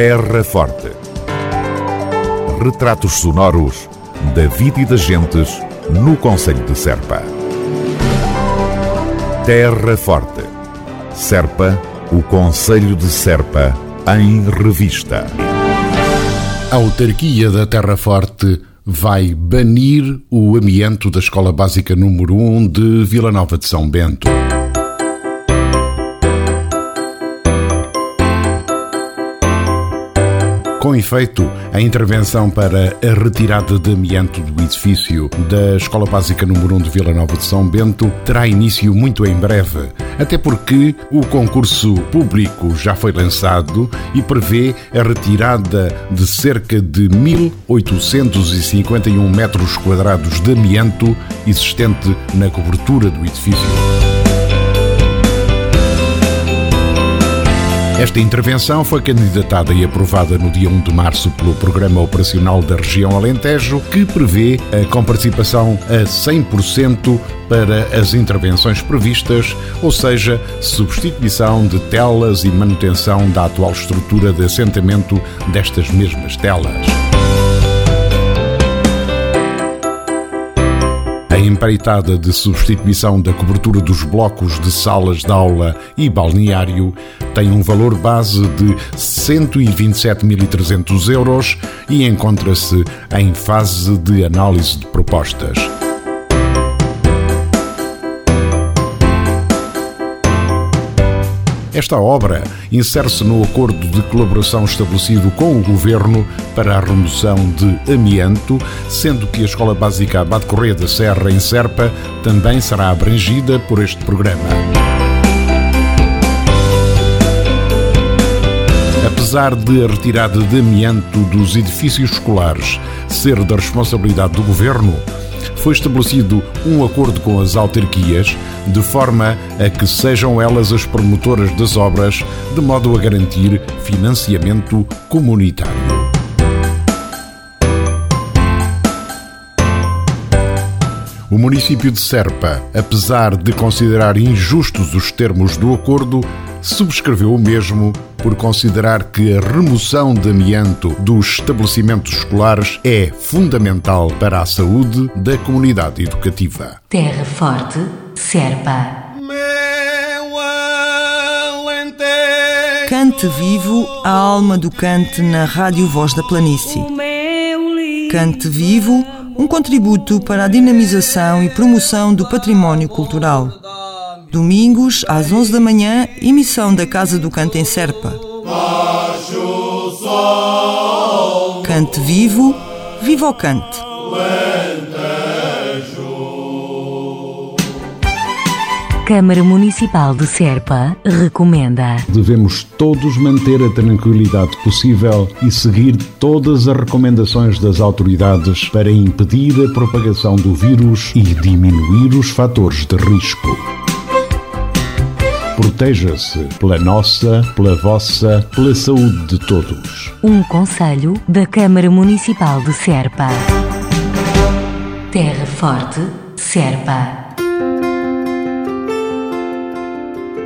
Terra Forte. Retratos sonoros da vida e das gentes no Conselho de Serpa. Terra Forte. Serpa, o Conselho de Serpa, em revista. A autarquia da Terra Forte vai banir o amianto da Escola Básica número 1 de Vila Nova de São Bento. Com efeito, a intervenção para a retirada de amianto do edifício da Escola Básica número 1 de Vila Nova de São Bento terá início muito em breve, até porque o concurso público já foi lançado e prevê a retirada de cerca de 1.851 metros quadrados de amianto existente na cobertura do edifício. Esta intervenção foi candidatada e aprovada no dia 1 de março pelo Programa Operacional da Região Alentejo, que prevê a comparticipação a 100% para as intervenções previstas, ou seja, substituição de telas e manutenção da atual estrutura de assentamento destas mesmas telas. A empreitada de substituição da cobertura dos blocos de salas de aula e balneário tem um valor base de 127.300 euros e encontra-se em fase de análise de propostas. Esta obra insere-se no acordo de colaboração estabelecido com o Governo para a remoção de amianto, sendo que a Escola Básica Abade Correia da Serra, em Serpa, também será abrangida por este programa. Apesar de a retirada de amianto dos edifícios escolares ser da responsabilidade do Governo, foi estabelecido um acordo com as autarquias, de forma a que sejam elas as promotoras das obras, de modo a garantir financiamento comunitário. O município de Serpa, apesar de considerar injustos os termos do acordo, subscreveu o mesmo por considerar que a remoção de amianto dos estabelecimentos escolares é fundamental para a saúde da comunidade educativa. Terra Forte, Serpa. Cante vivo a alma do cante na Rádio Voz da Planície. Cante vivo, um contributo para a dinamização e promoção do património cultural. Domingos, às 11 da manhã, emissão da Casa do Canto em Serpa. Cante vivo, viva o cante. Câmara Municipal de Serpa recomenda. Devemos todos manter a tranquilidade possível e seguir todas as recomendações das autoridades para impedir a propagação do vírus e diminuir os fatores de risco. Proteja-se pela nossa, pela vossa, pela saúde de todos. Um conselho da Câmara Municipal de Serpa. Terra Forte, Serpa.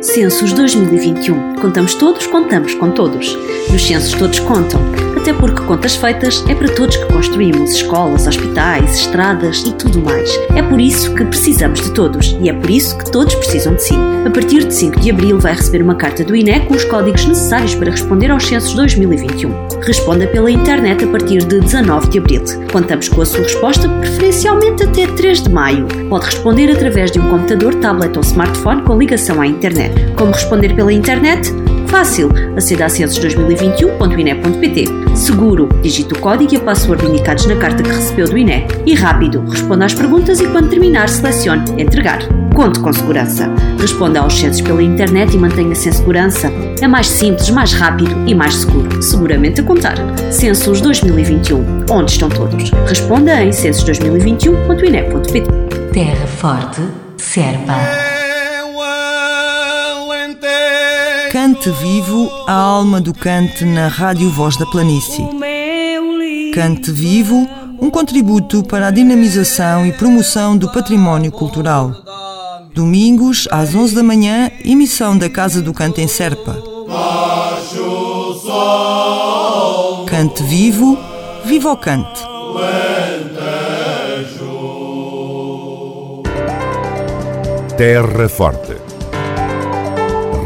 Censos 2021. Contamos todos, contamos com todos. Nos censos todos contam. Até porque contas feitas é para todos que construímos escolas, hospitais, estradas e tudo mais. É por isso que precisamos de todos e é por isso que todos precisam de si. A partir de 5 de abril vai receber uma carta do INE com os códigos necessários para responder aos censos 2021. Responda pela internet a partir de 19 de abril. Contamos com a sua resposta preferencialmente até 3 de maio. Pode responder através de um computador, tablet ou smartphone com ligação à internet. Como responder pela internet? Fácil. Aceda a censos2021.ine.pt. Seguro. Digite o código e a password indicados na carta que recebeu do INE. E rápido. Responda às perguntas e quando terminar, selecione Entregar. Conte com segurança. Responda aos censos pela internet e mantenha-se em segurança. É mais simples, mais rápido e mais seguro. Seguramente a contar. Censos 2021. Onde estão todos? Responda em censos2021.ine.pt. Terra Forte, Serpa. Cante vivo a alma do cante na Rádio Voz da Planície. Cante vivo, um contributo para a dinamização e promoção do património cultural. Domingos, às 11 da manhã, emissão da Casa do Canto em Serpa. Cante vivo, viva o cante. Terra Forte.